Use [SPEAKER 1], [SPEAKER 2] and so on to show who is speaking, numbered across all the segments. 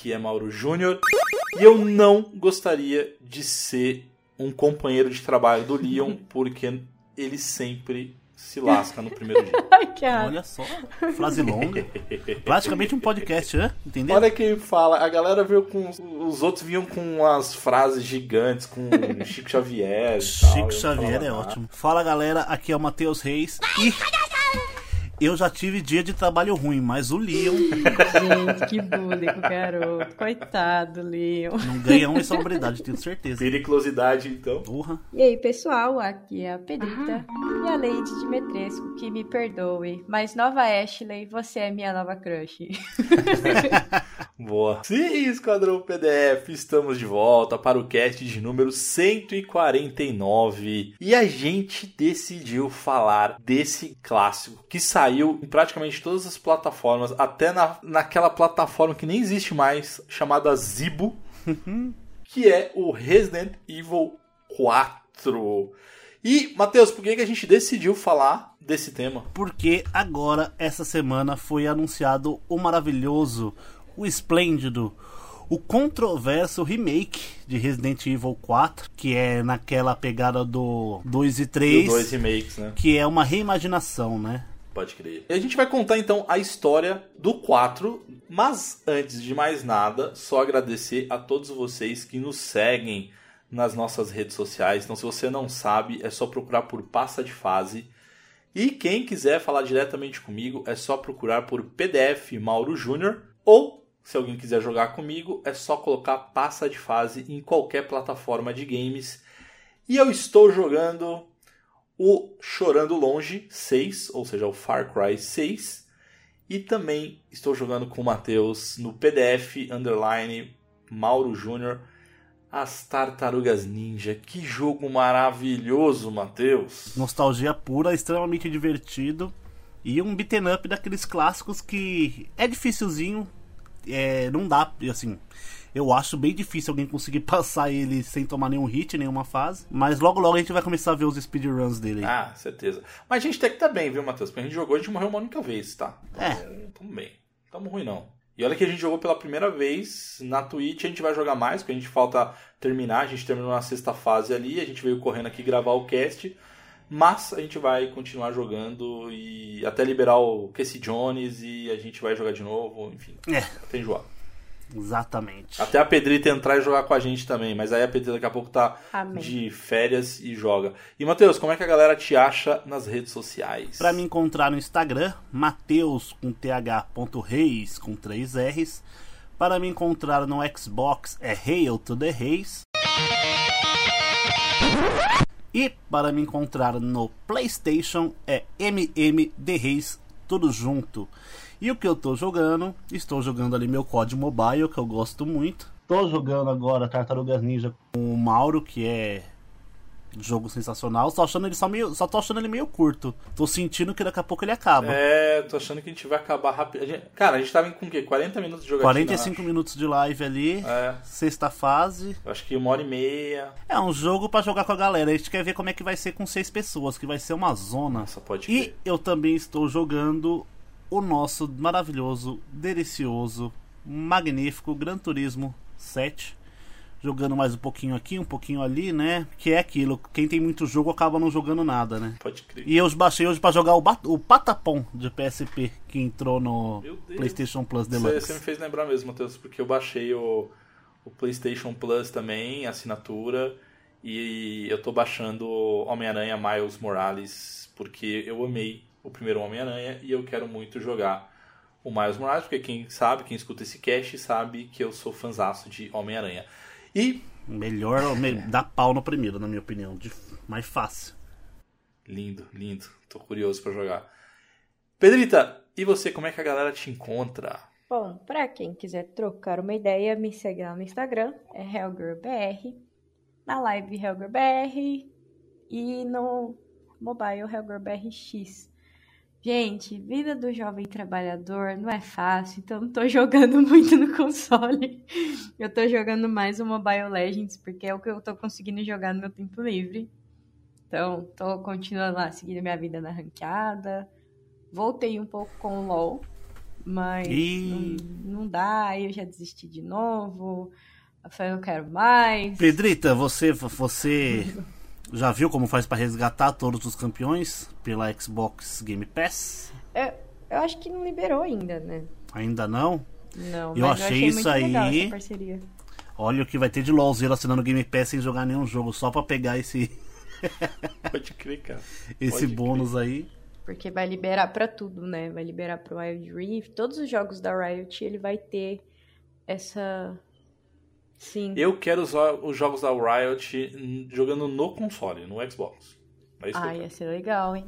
[SPEAKER 1] aqui é Mauro Júnior e eu não gostaria de ser um companheiro de trabalho do Leon porque ele sempre se lasca no primeiro dia.
[SPEAKER 2] Olha só, frase longa. Praticamente um podcast, né? Entendeu?
[SPEAKER 1] Olha quem fala, a galera veio com. Os outros vinham com as frases gigantes, com Chico Xavier. e tal,
[SPEAKER 2] Chico
[SPEAKER 1] eu
[SPEAKER 2] Xavier é
[SPEAKER 1] "Ah,
[SPEAKER 2] ótimo. Fala galera, aqui é o Matheus Reis e eu já tive dia de trabalho ruim, mas o Leon
[SPEAKER 3] Gente, que bullying com o garoto. Coitado, Leon.
[SPEAKER 2] não ganha uma celebridade, tenho certeza.
[SPEAKER 1] Periculosidade, então.
[SPEAKER 2] Porra.
[SPEAKER 3] E aí, pessoal, aqui é a Pedrita e a Lady Dimitrescu, que me perdoe, mas nova Ashley, você é minha nova crush.
[SPEAKER 1] Boa. Sim, Esquadrão PDF, estamos de volta para o cast de número 149. E a gente decidiu falar desse clássico que saiu em praticamente todas as plataformas, até na, naquela plataforma que nem existe mais, chamada Zibo, que é o Resident Evil 4. E, Matheus, por que, que a gente decidiu falar desse tema?
[SPEAKER 2] Porque agora, essa semana, foi anunciado o maravilhoso, o esplêndido, o controverso remake de Resident Evil 4, que é naquela pegada do 2 e
[SPEAKER 1] E
[SPEAKER 2] 3,
[SPEAKER 1] os dois remakes, né?
[SPEAKER 2] que é uma reimaginação, né?
[SPEAKER 1] Pode crer. E a gente vai contar então a história do 4, mas antes de mais nada, só agradecer a todos vocês que nos seguem nas nossas redes sociais. Então, se você não sabe, é só procurar por Passa de Fase. E quem quiser falar diretamente comigo, é só procurar por PDF Mauro Júnior. Ou, se alguém quiser jogar comigo, é só colocar Passa de Fase em qualquer plataforma de games. E eu estou jogando o Chorando Longe 6, ou seja, o Far Cry 6. E também estou jogando com o Matheus no PDF underline Mauro Júnior as Tartarugas Ninja. Que jogo maravilhoso, Matheus.
[SPEAKER 2] Nostalgia pura, extremamente divertido. E um beaten up daqueles clássicos que é dificilzinho. É, não dá, assim. Eu acho bem difícil alguém conseguir passar ele sem tomar nenhum hit, nenhuma fase. Mas logo logo a gente vai começar a ver os speedruns dele. aí.
[SPEAKER 1] Ah, certeza. Mas a gente tem que estar bem, viu, Matheus? Porque a gente jogou, a gente morreu uma única vez, tá?
[SPEAKER 2] É.
[SPEAKER 1] Tamo, tamo bem. Tamo ruim, não. E olha que a gente jogou pela primeira vez na Twitch, a gente vai jogar mais, porque a gente falta terminar, a gente terminou na sexta fase ali, a gente veio correndo aqui gravar o cast, mas a gente vai continuar jogando e até liberar o Casey Jones e a gente vai jogar de novo, enfim,
[SPEAKER 2] É,
[SPEAKER 1] até enjoar.
[SPEAKER 2] exatamente.
[SPEAKER 1] Até a Pedrita entrar e jogar com a gente também, mas aí a Pedrita daqui a pouco tá
[SPEAKER 3] Amém.
[SPEAKER 1] de férias e joga. E Matheus, como é que a galera te acha nas redes sociais?
[SPEAKER 2] Pra me encontrar no Instagram, Mateus com th.reis com 3 R's. Para me encontrar no Xbox é Hail to the Reis. E para me encontrar no PlayStation é MM The Reis, tudo junto. E o que eu tô jogando? Estou jogando ali meu COD Mobile, que eu gosto muito. Tô jogando agora Tartarugas Ninja com o Mauro, que é jogo sensacional. Só, achando ele só, meio, só tô achando ele meio curto. Tô sentindo que daqui a pouco ele acaba.
[SPEAKER 1] É, tô achando que a gente vai acabar rápido. Gente- Cara, a gente tava com o quê? 40 minutos de jogatina?
[SPEAKER 2] 45 minutos de live ali,
[SPEAKER 1] É,
[SPEAKER 2] sexta fase.
[SPEAKER 1] eu acho que uma hora e meia.
[SPEAKER 2] É um jogo pra jogar com a galera. A gente quer ver como é que vai ser com seis pessoas, que vai ser uma zona.
[SPEAKER 1] Nossa, pode
[SPEAKER 2] E
[SPEAKER 1] crer.
[SPEAKER 2] eu também estou jogando o nosso maravilhoso, delicioso, magnífico Gran Turismo 7. Jogando mais um pouquinho aqui, um pouquinho ali, né? Que é aquilo, quem tem muito jogo acaba não jogando nada, né?
[SPEAKER 1] Pode crer.
[SPEAKER 2] E eu baixei hoje pra jogar o, o Patapom de PSP, que entrou no. PlayStation Plus Deluxe.
[SPEAKER 1] você me fez lembrar mesmo, Matheus, porque eu baixei o, o PlayStation Plus também, assinatura, e eu tô baixando Homem-Aranha Miles Morales, porque eu amei o primeiro Homem-Aranha e eu quero muito jogar o Miles Morales, porque quem sabe, quem escuta esse cast, sabe que eu sou fanzaço de Homem-Aranha. E,
[SPEAKER 2] Melhor, me- dá pau no primeiro, na minha opinião. De, mais fácil.
[SPEAKER 1] lindo, lindo, tô curioso pra jogar. Pedrita, e você, como é que a galera te encontra?
[SPEAKER 3] Bom, pra quem quiser trocar uma ideia, me segue lá no Instagram, é HellgirlBR, na live HellgirlBR e no mobile HellgirlBRX. Gente, vida do jovem trabalhador não é fácil, então não tô jogando muito no console. Eu tô jogando mais o Mobile Legends, porque é o que eu tô conseguindo jogar no meu tempo livre. Então, tô continuando lá, seguindo minha vida na ranqueada. Voltei um pouco com o LoL, Mas
[SPEAKER 2] E-
[SPEAKER 3] não, não dá, aí eu já desisti de novo. Eu falei, não quero mais.
[SPEAKER 2] Pedrita, você, você já viu como faz pra resgatar todos os campeões pela Xbox Game Pass?
[SPEAKER 3] Eu, eu acho que não liberou ainda, né?
[SPEAKER 2] Ainda não?
[SPEAKER 3] Não,
[SPEAKER 2] Eu
[SPEAKER 3] mas
[SPEAKER 2] achei
[SPEAKER 3] eu achei
[SPEAKER 2] isso
[SPEAKER 3] muito legal
[SPEAKER 2] aí-
[SPEAKER 3] essa parceria.
[SPEAKER 2] Olha o que vai ter de LOLzeiro assinando Game Pass sem jogar nenhum jogo, só pra pegar esse,
[SPEAKER 1] Pode crer, cara.
[SPEAKER 2] esse
[SPEAKER 1] Pode
[SPEAKER 2] bônus aí.
[SPEAKER 3] Porque vai liberar pra tudo, né? Vai liberar pro Wild Rift. Todos os jogos da Riot, ele vai ter essa... Sim.
[SPEAKER 1] Eu quero os, os jogos da Riot jogando no console, no Xbox. É isso
[SPEAKER 3] Ah, ia ser legal, hein?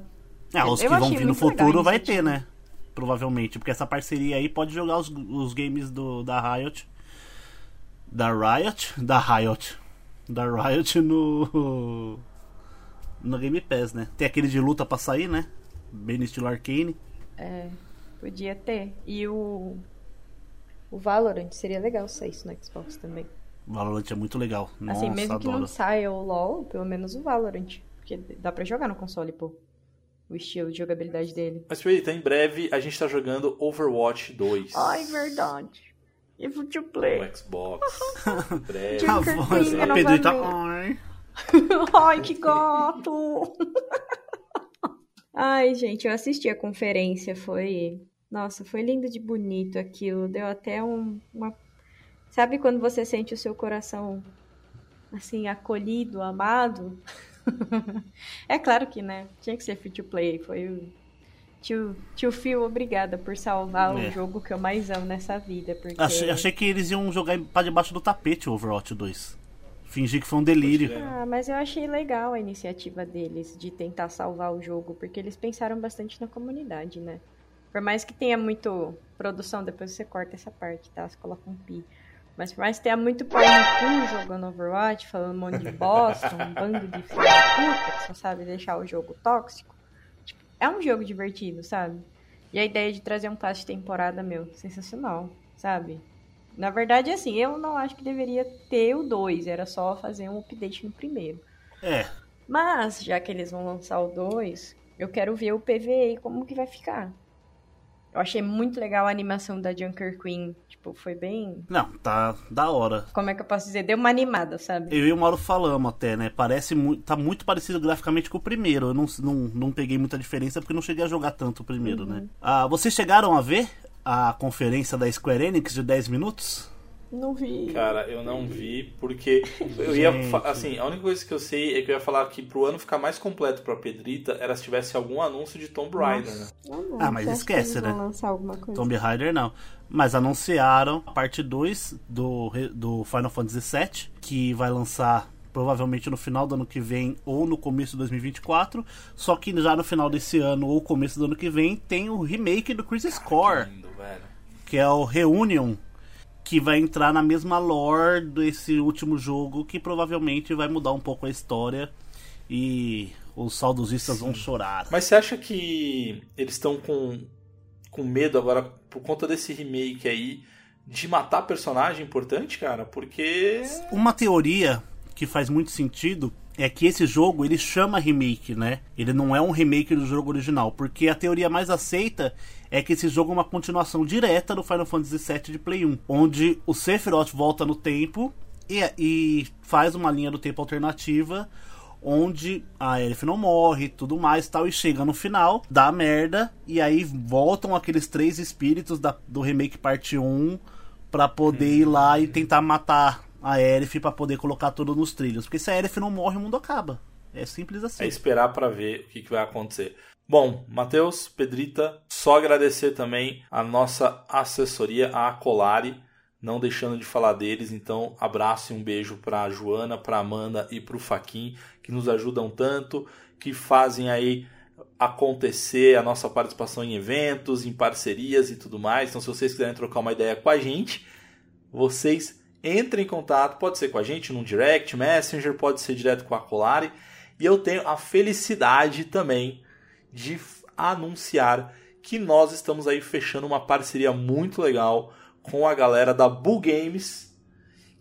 [SPEAKER 2] Ah, os
[SPEAKER 3] Eu
[SPEAKER 2] que vão vir no futuro vai ter, né? Provavelmente, porque essa parceria aí pode jogar os, os games do, da Riot. Da Riot? Da Riot. Da Riot no. No Game Pass, né? Tem aquele de luta pra sair, né? Bem no estilo Arcane.
[SPEAKER 3] É, podia ter. E o... O Valorant seria legal sair isso no Xbox também.
[SPEAKER 2] Valorant é muito legal. Nossa,
[SPEAKER 3] assim, mesmo que
[SPEAKER 2] adoro.
[SPEAKER 3] não saia o LoL, pelo menos o Valorant. Porque dá pra jogar no console, pô. O estilo de jogabilidade dele.
[SPEAKER 1] Mas, Pedrita, em breve a gente tá jogando Overwatch 2.
[SPEAKER 3] Ai, verdade. E Future Play.
[SPEAKER 1] No Xbox. em breve.
[SPEAKER 2] A voz
[SPEAKER 3] não
[SPEAKER 2] Pedrita.
[SPEAKER 3] vai
[SPEAKER 2] Ai.
[SPEAKER 3] Ai, que gato! Ai, gente, eu assisti a conferência, foi. Nossa, foi lindo de bonito aquilo. Deu até um, uma. Sabe quando você sente o seu coração assim, acolhido, amado? é claro que, né? Tinha que ser free to play. Foi o. Tio, tio Phil, obrigada por salvar
[SPEAKER 2] É.
[SPEAKER 3] o jogo que eu mais amo nessa vida. Porque...
[SPEAKER 2] Achei, achei que eles iam jogar pra debaixo do tapete o Overwatch 2. Fingir que foi um delírio.
[SPEAKER 3] Ah, mas eu achei legal a iniciativa deles de tentar salvar o jogo, porque eles pensaram bastante na comunidade, né? Por mais que tenha muito produção, depois você corta essa parte, tá? Você coloca um pi. Mas por mais que tenha muito pau no cu jogando Overwatch, falando um monte de bosta, um bando de filho da puta que só sabe deixar o jogo tóxico. Tipo, é um jogo divertido, sabe? E a ideia de trazer um passe de temporada, meu, sensacional, sabe? Na verdade, assim, eu não acho que deveria ter o 2, era só fazer um update no primeiro.
[SPEAKER 2] É,
[SPEAKER 3] Mas, já que eles vão lançar o 2, eu quero ver o PVE como que vai ficar. Eu achei muito legal a animação da Junker Queen. Tipo, foi bem.
[SPEAKER 2] não, tá da hora.
[SPEAKER 3] Como é que eu posso dizer? Deu uma animada, sabe?
[SPEAKER 2] Eu e o Mauro falamos até, né? Parece muito. Tá muito parecido graficamente com o primeiro. Eu não, não, não peguei muita diferença porque não cheguei a jogar tanto o primeiro, né? Ah, vocês chegaram a ver a conferência da Square Enix de 10 minutos?
[SPEAKER 3] Não vi.
[SPEAKER 1] Cara, eu não vi, porque eu ia. Assim, a única coisa que eu sei é que eu ia falar que pro ano ficar mais completo pra Pedrita era se tivesse algum anúncio de Tomb Raider, né?
[SPEAKER 2] Ah, mas esquece, né?
[SPEAKER 3] lançar alguma coisa?
[SPEAKER 2] Tomb Raider não. Mas anunciaram a parte 2 do, do Final Fantasy VII, que vai lançar provavelmente no final do ano que vem ou no começo de 2024. Só que já no final desse ano ou começo do ano que vem tem o remake do Crisis Core.
[SPEAKER 1] Lindo, velho.
[SPEAKER 2] que é o Reunion, que vai entrar na mesma lore desse último jogo, que provavelmente vai mudar um pouco a história e os saudosistas vão chorar.
[SPEAKER 1] Mas você acha que eles estão com, com medo agora, por conta desse remake aí, de matar personagem importante, cara? Porque.
[SPEAKER 2] Uma teoria que faz muito sentido é que esse jogo ele chama remake, né? Ele não é um remake do jogo original, porque a teoria mais aceita é que esse jogo é uma continuação direta do Final Fantasy VII de Play 1, onde o Sephiroth volta no tempo e, e faz uma linha do tempo alternativa onde a Elif não morre, tudo mais tal, e chega no final, dá merda, e aí voltam aqueles três espíritos da- do remake parte 1 pra poder ir lá e tentar matar a Elif pra poder colocar tudo nos trilhos. Porque se a Elif não morre, o mundo acaba. É simples assim.
[SPEAKER 1] É esperar pra ver o que, que vai acontecer. Bom, Matheus, Pedrita, só agradecer também a nossa assessoria, a Acolari, não deixando de falar deles. Então, abraço e um beijo pra Joana, pra Amanda e pro Faquin, que nos ajudam tanto, que fazem aí acontecer a nossa participação em eventos, em parcerias e tudo mais. Então, se vocês quiserem trocar uma ideia com a gente, vocês entrem em contato, pode ser com a gente num direct, messenger, pode ser direto com a Colari. E eu tenho a felicidade também de anunciar que nós estamos aí fechando uma parceria muito legal com a galera da Bull Games,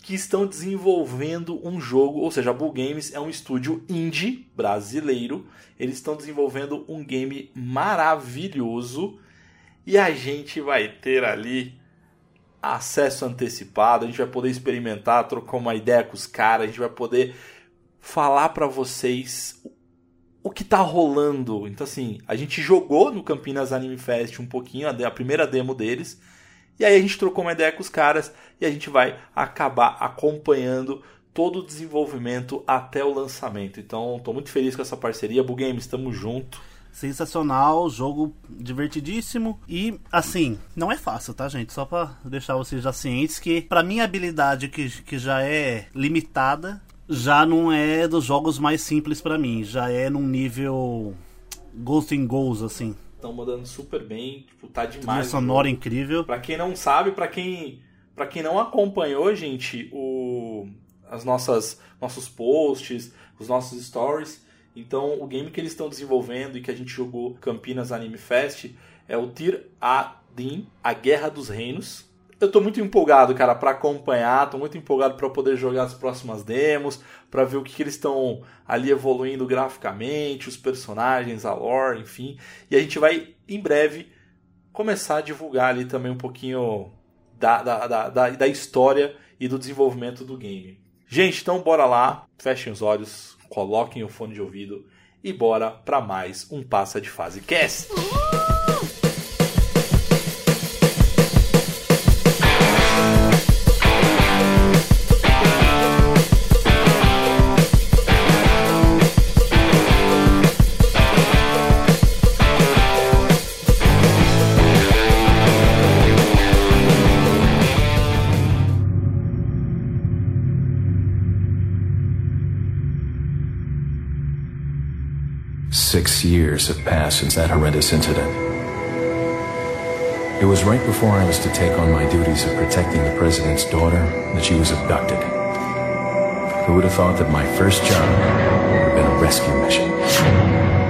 [SPEAKER 1] que estão desenvolvendo um jogo, ou seja, a Bull Games é um estúdio indie brasileiro. Eles estão desenvolvendo um game maravilhoso E a gente vai ter ali acesso antecipado, a gente vai poder experimentar, trocar uma ideia com os caras, a gente vai poder falar para vocês o que tá rolando. Então, assim, a gente jogou no Campinas Anime Fest um pouquinho, a, primeira demo deles, e aí a gente trocou uma ideia com os caras e a gente vai acabar acompanhando todo o desenvolvimento até o lançamento. Então, estou muito feliz com essa parceria. Bugames, estamos junto.
[SPEAKER 2] Sensacional, jogo divertidíssimo e assim, não é fácil, tá, gente? Só para deixar vocês já cientes que para minha habilidade que, que já é limitada, já não é dos jogos mais simples para mim, já é num nível Ghost in Goals assim.
[SPEAKER 1] Estão mandando super bem, tipo, tá demais.
[SPEAKER 2] sonora incrível.
[SPEAKER 1] Para quem não sabe, para quem para quem não acompanhou, gente, o as nossas nossos posts, os nossos stories, então o game que eles estão desenvolvendo e que a gente jogou Campinas Anime Fest é o Tir Adin, A Guerra dos Reinos eu tô muito empolgado, cara, para acompanhar, tô muito empolgado para poder jogar as próximas demos, para ver o que, que eles estão ali evoluindo graficamente, os personagens, a lore, enfim. E a gente vai, em breve, começar a divulgar ali também um pouquinho da, da, da, da, da história e do desenvolvimento do game. Gente, então bora lá, fechem os olhos, coloquem o fone de ouvido e bora para mais um Passa de Fase Cast.
[SPEAKER 4] Six years have passed since that horrendous incident. It was right before I was to take on my duties of protecting the president's daughter that she was abducted. Who would have thought that my first job would have been a rescue mission?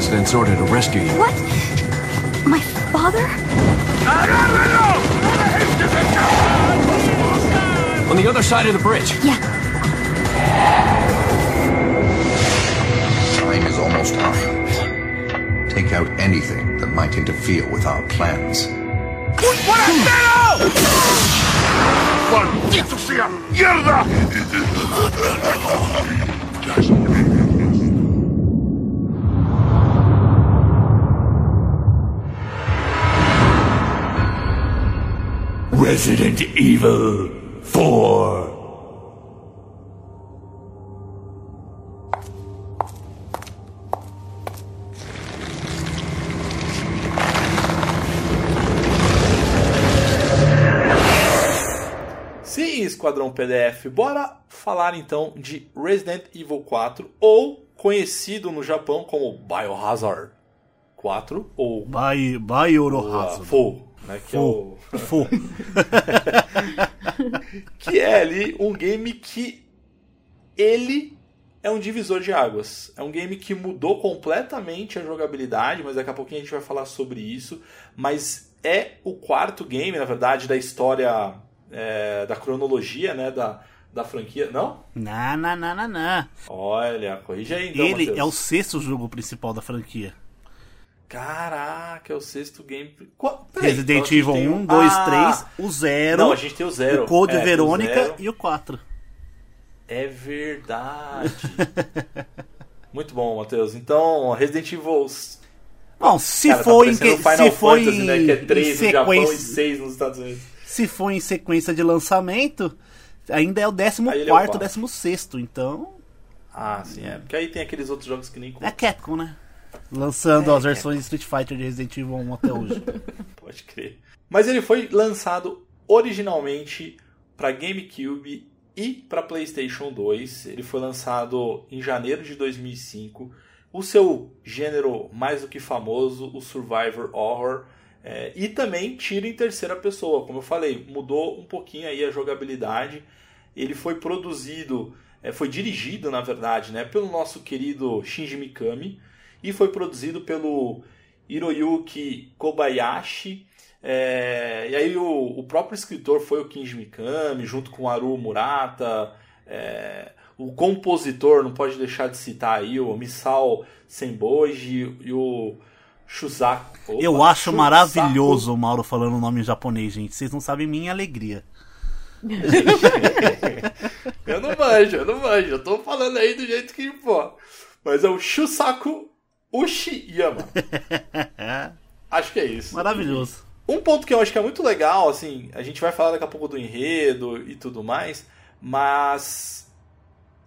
[SPEAKER 4] President's order to rescue you.
[SPEAKER 5] What? My father?
[SPEAKER 4] On the other side of the bridge.
[SPEAKER 5] Yeah.
[SPEAKER 6] Time is almost up. Take out anything that might interfere with our plans.
[SPEAKER 7] ¡Maldito sea! ¡Mierda! Resident Evil 4.
[SPEAKER 1] Sim, Esquadrão PDF, bora falar então de Resident Evil 4, ou conhecido no Japão como Biohazard 4, ou
[SPEAKER 2] Bio, Biohazard.
[SPEAKER 1] 4 né? Que
[SPEAKER 2] Fu.
[SPEAKER 1] é o.
[SPEAKER 2] Fu.
[SPEAKER 1] que é ali um game que ele é um divisor de águas. É um game que mudou completamente a jogabilidade, mas daqui a pouquinho a gente vai falar sobre isso. Mas é o quarto game, na verdade, da história, é, da cronologia, né? Da, da franquia. Não?
[SPEAKER 2] Não, não, não, não, não.
[SPEAKER 1] Olha, corrija aí então,
[SPEAKER 2] Ele
[SPEAKER 1] Matheus.
[SPEAKER 2] é o sexto jogo principal da franquia.
[SPEAKER 1] Caraca, é o sexto game. Qual... Peraí,
[SPEAKER 2] Resident
[SPEAKER 1] então
[SPEAKER 2] Evil
[SPEAKER 1] tem
[SPEAKER 2] 1,
[SPEAKER 1] um-
[SPEAKER 2] 2,
[SPEAKER 1] Ah,
[SPEAKER 2] 3, o 0,
[SPEAKER 1] Não, a gente tem o zero.
[SPEAKER 2] o Code
[SPEAKER 1] É, o
[SPEAKER 2] Verônica
[SPEAKER 1] zero.
[SPEAKER 2] e o 4.
[SPEAKER 1] É verdade. Muito bom, Matheus. Então, Resident Evil.
[SPEAKER 2] Bom, se
[SPEAKER 1] Cara, tá
[SPEAKER 2] for em
[SPEAKER 1] Final
[SPEAKER 2] se for
[SPEAKER 1] Fantasy,
[SPEAKER 2] em,
[SPEAKER 1] né? Que é
[SPEAKER 2] em
[SPEAKER 1] 3 no Japão e
[SPEAKER 2] sequência,
[SPEAKER 1] 6 nos Estados Unidos.
[SPEAKER 2] se for em sequência de lançamento, ainda é o 14
[SPEAKER 1] Aí ele é o
[SPEAKER 2] quarto,
[SPEAKER 1] quatro.
[SPEAKER 2] 16 então
[SPEAKER 1] Ah, sim, é. Porque aí tem aqueles outros jogos que nem
[SPEAKER 2] é
[SPEAKER 1] contam.
[SPEAKER 2] Capcom, né? Lançando
[SPEAKER 1] É,
[SPEAKER 2] as versões de Street Fighter de Resident Evil 1 até hoje.
[SPEAKER 1] Pode crer. Mas ele foi lançado originalmente para GameCube e para PlayStation 2. Ele foi lançado em janeiro de 2005. O seu gênero mais do que famoso, o Survivor Horror, é, e também tira em terceira pessoa. Como eu falei, mudou um pouquinho aí a jogabilidade. Ele foi produzido, é, foi dirigido, na verdade, né, pelo nosso querido Shinji Mikami e foi produzido pelo Hiroyuki Kobayashi. É, e aí o, o, próprio escritor foi o Kinji Mikami, junto com o Haru Murata. É, o compositor, não pode deixar de citar aí, o Misao Senboji e o Shusaku. Opa,
[SPEAKER 2] eu acho Shusaku. maravilhoso o Mauro falando o nome em japonês, gente. Vocês não sabem minha alegria.
[SPEAKER 1] eu não manjo, eu não manjo. Eu tô falando aí do jeito que, pô. Mas é o Shusaku Ushiyama. acho que é isso.
[SPEAKER 2] Maravilhoso.
[SPEAKER 1] Um ponto que eu acho que é muito legal, assim, a gente vai falar daqui a pouco do enredo e tudo mais, mas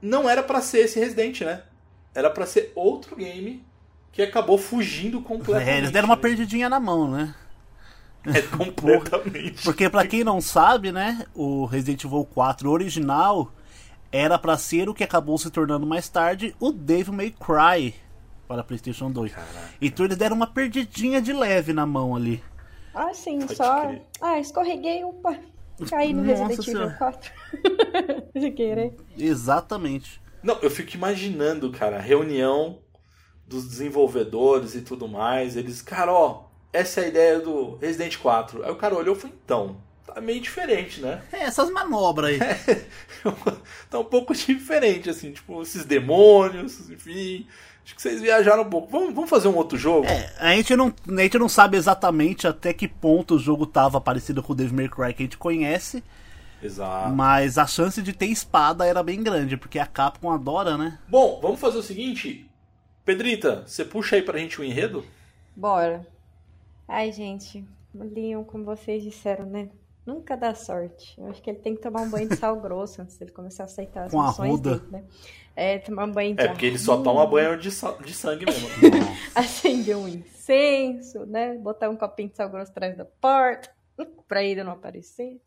[SPEAKER 1] não era para ser esse Resident, né? Era para ser outro game que acabou fugindo completamente. É,
[SPEAKER 2] eles deram uma perdidinha na mão, né?
[SPEAKER 1] É completamente.
[SPEAKER 2] Porque para quem não sabe, né, o Resident Evil 4 original era para ser o que acabou se tornando mais tarde o Devil May Cry para PlayStation 2. Caraca. Então eles deram uma perdidinha de leve na mão ali.
[SPEAKER 3] Ah, sim, Pode só. Crer. Ah, escorreguei, opa. Caí no Nossa Resident Evil 4. Sem querer.
[SPEAKER 2] Exatamente.
[SPEAKER 1] Não, eu fico imaginando, cara, reunião dos desenvolvedores e tudo mais. Eles, cara, ó, essa é a ideia do Resident 4. Aí o cara olhou e falou, então, tá meio diferente, né?
[SPEAKER 2] É, essas manobras aí.
[SPEAKER 1] É, tá um pouco diferente, assim, tipo, esses demônios, enfim. Acho que vocês viajaram um pouco. Vamos, vamos fazer um outro jogo?
[SPEAKER 2] É, a gente, não, a gente não sabe exatamente até que ponto o jogo tava parecido com o Devil May Cry que a gente conhece.
[SPEAKER 1] Exato.
[SPEAKER 2] Mas a chance de ter espada era bem grande, porque a Capcom adora, né?
[SPEAKER 1] Bom, vamos fazer o seguinte. Pedrita, você puxa aí pra gente o enredo?
[SPEAKER 3] Bora. Ai, gente, Leon, como vocês disseram, né? Nunca dá sorte. Eu acho que ele tem que tomar um banho de sal grosso antes dele começar a aceitar as
[SPEAKER 2] Com missões dele,
[SPEAKER 3] né? É, tomar um banho de
[SPEAKER 1] É, porque ele só toma banho de, de sangue mesmo.
[SPEAKER 3] Acender um incenso, né? Botar um copinho de sal grosso atrás da porta, pra ele não aparecer.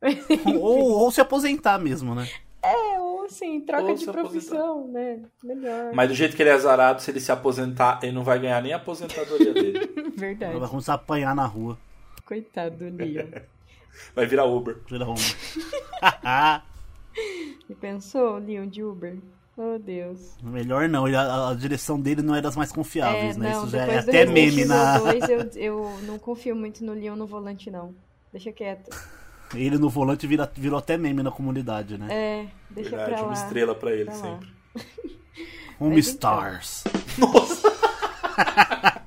[SPEAKER 2] ou, ou se aposentar mesmo, né?
[SPEAKER 3] É, ou assim, troca ou de profissão, aposentar. né? Melhor.
[SPEAKER 1] Mas do jeito que ele é azarado, se ele se aposentar, ele não vai ganhar nem a aposentadoria dele.
[SPEAKER 3] Verdade.
[SPEAKER 2] Ele vai começar a apanhar na rua.
[SPEAKER 3] Coitado do Leon.
[SPEAKER 1] Vai virar Uber.
[SPEAKER 2] Vira Uber.
[SPEAKER 3] e pensou, Leon de Uber? Oh, Deus.
[SPEAKER 2] Melhor não, a, a, direção dele não é das mais confiáveis,
[SPEAKER 3] é,
[SPEAKER 2] né?
[SPEAKER 3] Não,
[SPEAKER 2] Isso já é até meme na.
[SPEAKER 3] 2, eu, eu não confio muito no Leon no volante, não. Deixa quieto.
[SPEAKER 2] Ele no volante vira, virou até meme na comunidade, né?
[SPEAKER 3] É, deixa Verdade, pra lá.
[SPEAKER 1] uma estrela pra ele pra sempre.
[SPEAKER 2] Home Stars.
[SPEAKER 1] Nossa!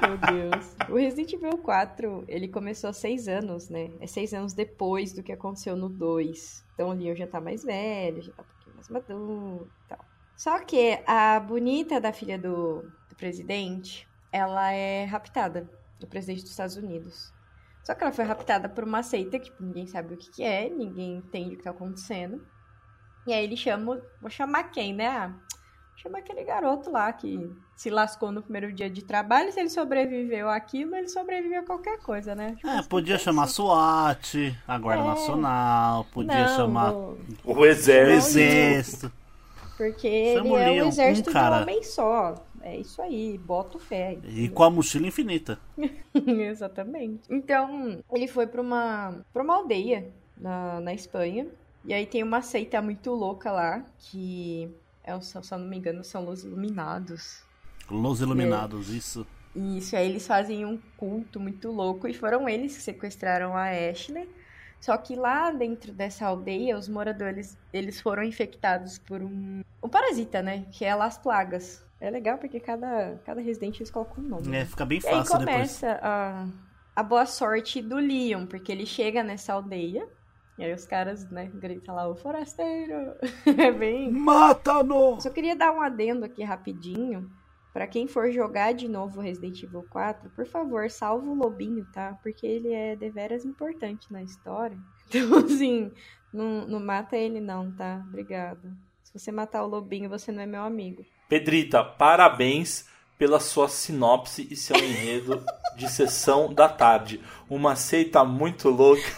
[SPEAKER 3] Meu Deus. O Resident Evil 4, ele começou há seis anos, né? É seis anos depois do que aconteceu no 2. Então o Leon já tá mais velho, já tá um pouquinho mais maduro e tal. Só que a bonita da filha do, do presidente, ela é raptada do presidente dos Estados Unidos. Só que ela foi raptada por uma seita que tipo, ninguém sabe o que, que é, ninguém entende o que tá acontecendo. E aí ele chama, vou chamar quem, né? Ah, chama aquele garoto lá que se lascou no primeiro dia de trabalho. Se ele sobreviveu àquilo, ele sobreviveu a qualquer coisa, né?
[SPEAKER 2] Tipo, é, podia chamar SWAT, a Guarda é. Nacional, podia
[SPEAKER 3] Não,
[SPEAKER 2] chamar
[SPEAKER 3] o...
[SPEAKER 1] o Exército.
[SPEAKER 2] O exército.
[SPEAKER 3] Porque Chama ele é um exército um cara... de um homem só. É isso aí, bota o fé.
[SPEAKER 2] E com a mochila infinita.
[SPEAKER 3] Exatamente. Então, ele foi pra uma, pra uma aldeia na, na Espanha. E aí tem uma seita muito louca lá, que é, se eu não me engano, são Los Iluminados.
[SPEAKER 2] Los Iluminados, é. isso.
[SPEAKER 3] Isso, aí eles fazem um culto muito louco e foram eles que sequestraram a Ashley. Só que lá dentro dessa aldeia, os moradores, eles foram infectados por um, um parasita, né? Que é Las Plagas. É legal porque cada, cada residente eles colocam um nome.
[SPEAKER 2] É,
[SPEAKER 3] né?
[SPEAKER 2] fica bem fácil
[SPEAKER 3] e aí começa
[SPEAKER 2] depois.
[SPEAKER 3] A, a boa sorte do Leon, porque ele chega nessa aldeia e aí os caras, né, gritam lá, o forasteiro. é bem.
[SPEAKER 2] Mata-no!
[SPEAKER 3] Só queria dar um adendo aqui rapidinho. Para quem for jogar de novo Resident Evil 4, por favor, salva o lobinho, tá? Porque ele é deveras importante na história. Então, assim, não, não mata ele não, tá? Obrigada. Se você matar o lobinho, você não é meu amigo.
[SPEAKER 1] Pedrita, parabéns pela sua sinopse e seu enredo de sessão da tarde. Uma seita muito louca.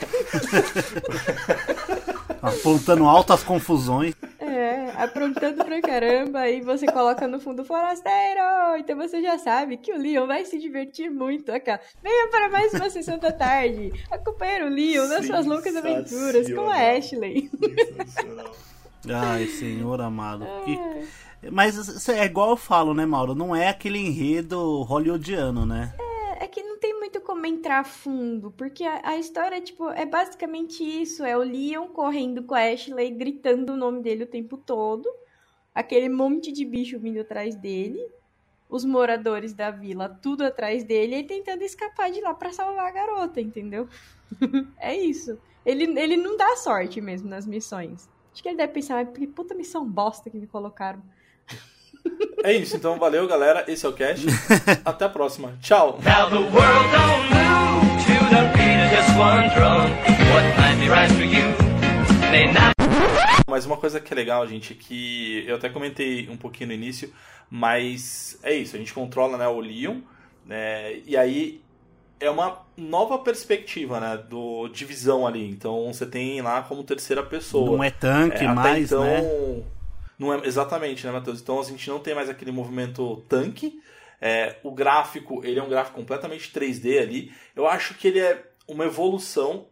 [SPEAKER 2] Apontando altas confusões.
[SPEAKER 3] É, aprontando pra caramba, aí você coloca no fundo forasteiro, então você já sabe que o Leon vai se divertir muito. Aqui, Venha para mais uma sessão da tarde, acompanhar o Leon nas suas loucas aventuras com a Ashley.
[SPEAKER 2] Ai, senhor amado. Que... Mas é igual eu falo, né, Mauro? Não é aquele enredo hollywoodiano, né?
[SPEAKER 3] É, é que não tem muito como entrar a fundo, porque a, a, história, tipo, é basicamente isso. É o Leon correndo com a Ashley, gritando o nome dele o tempo todo. Aquele monte de bicho vindo atrás dele. Os moradores da vila, tudo atrás dele, e tentando escapar de lá para salvar a garota, entendeu? é isso. Ele, ele não dá sorte mesmo nas missões. Acho que ele deve pensar, que puta missão bosta que me colocaram.
[SPEAKER 1] É isso, então valeu galera, esse é o Cash. Até a próxima. Tchau. Mas uma coisa que é legal, gente, que eu até comentei um pouquinho no início, mas é isso, a gente controla né, o Leon, né, e aí é uma nova perspectiva, né, do divisão ali. Então você tem lá como terceira pessoa.
[SPEAKER 2] Não é tanque é, mais, então, né?
[SPEAKER 1] Não é, exatamente, né, Matheus? Então a gente não tem mais aquele movimento tanque. É, o gráfico, ele é um gráfico completamente 3D ali. Eu acho que ele é uma evolução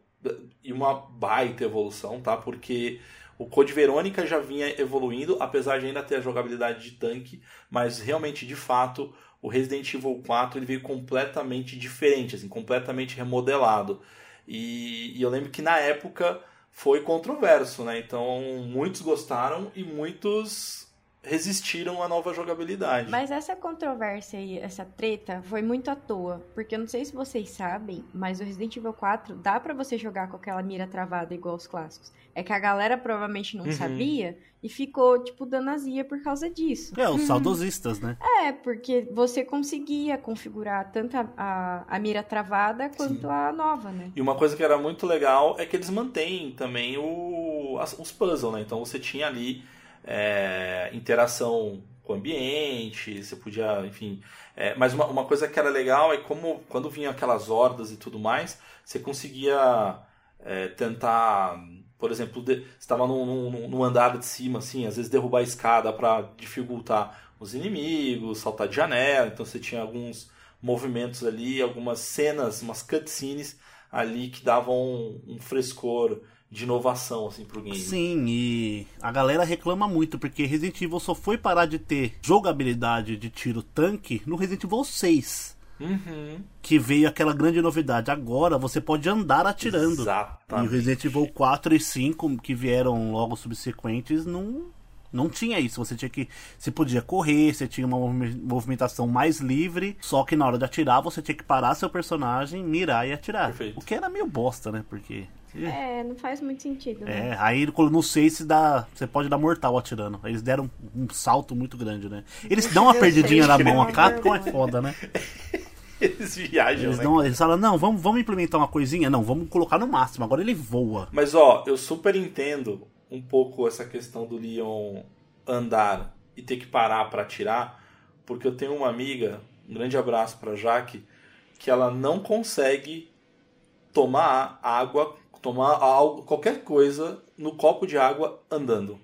[SPEAKER 1] e uma baita evolução, tá? Porque o Code Verônica já vinha evoluindo, apesar de ainda ter a jogabilidade de tanque, mas realmente, de fato, o Resident Evil 4 ele veio completamente diferente, assim, completamente remodelado. E, e eu lembro que na época foi controverso, né? Então muitos gostaram e muitos resistiram à nova jogabilidade.
[SPEAKER 3] Mas essa controvérsia aí, essa treta, foi muito à toa. Porque eu não sei se vocês sabem, mas o Resident Evil 4 dá para você jogar com aquela mira travada igual os clássicos. É que a galera provavelmente não uhum. sabia e ficou, tipo, dando azia por causa disso.
[SPEAKER 2] É, os saudosistas, né?
[SPEAKER 3] É, porque você conseguia configurar tanto a, a, a mira travada quanto Sim. a nova, né?
[SPEAKER 1] E uma coisa que era muito legal é que eles mantêm também o, as, os puzzles, né? Então você tinha ali é, interação com o ambiente, você podia, enfim. É, mas uma, uma coisa que era legal é como quando vinham aquelas hordas e tudo mais, você conseguia é, tentar, por exemplo, de, estava no, no, no, andar de cima, assim, às vezes derrubar a escada para dificultar os inimigos, saltar de janela, então você tinha alguns movimentos ali, algumas cenas, umas cutscenes ali que davam um, um frescor de inovação assim pro game.
[SPEAKER 2] Sim, e a galera reclama muito porque Resident Evil só foi parar de ter jogabilidade de tiro tanque no Resident Evil 6.
[SPEAKER 1] Uhum.
[SPEAKER 2] Que veio aquela grande novidade. Agora você pode andar atirando.
[SPEAKER 1] Exatamente.
[SPEAKER 2] E o Resident Evil 4 e 5, que vieram logo subsequentes, não, não tinha isso. Você tinha que. Você podia correr, você tinha uma movimentação mais livre. Só que na hora de atirar, você tinha que parar seu personagem, mirar e atirar.
[SPEAKER 1] Perfeito.
[SPEAKER 2] O que era meio bosta, né? Porque.
[SPEAKER 3] É, não faz muito sentido. Né?
[SPEAKER 2] É, aí no 6 se dá, você pode dar mortal atirando. Eles deram um, salto muito grande, né? Eles dão uma perdidinha na mão, a Capcom é foda, né?
[SPEAKER 1] Eles viajam,
[SPEAKER 2] eles,
[SPEAKER 1] né?
[SPEAKER 2] dão, eles falam, não, vamos, vamos implementar uma coisinha? Não, vamos colocar no máximo, agora ele voa.
[SPEAKER 1] Mas ó, eu super entendo um pouco essa questão do Leon andar e ter que parar para atirar, porque eu tenho uma amiga, um grande abraço para Jaque, que ela não consegue tomar água tomar algo, qualquer coisa no copo de água andando.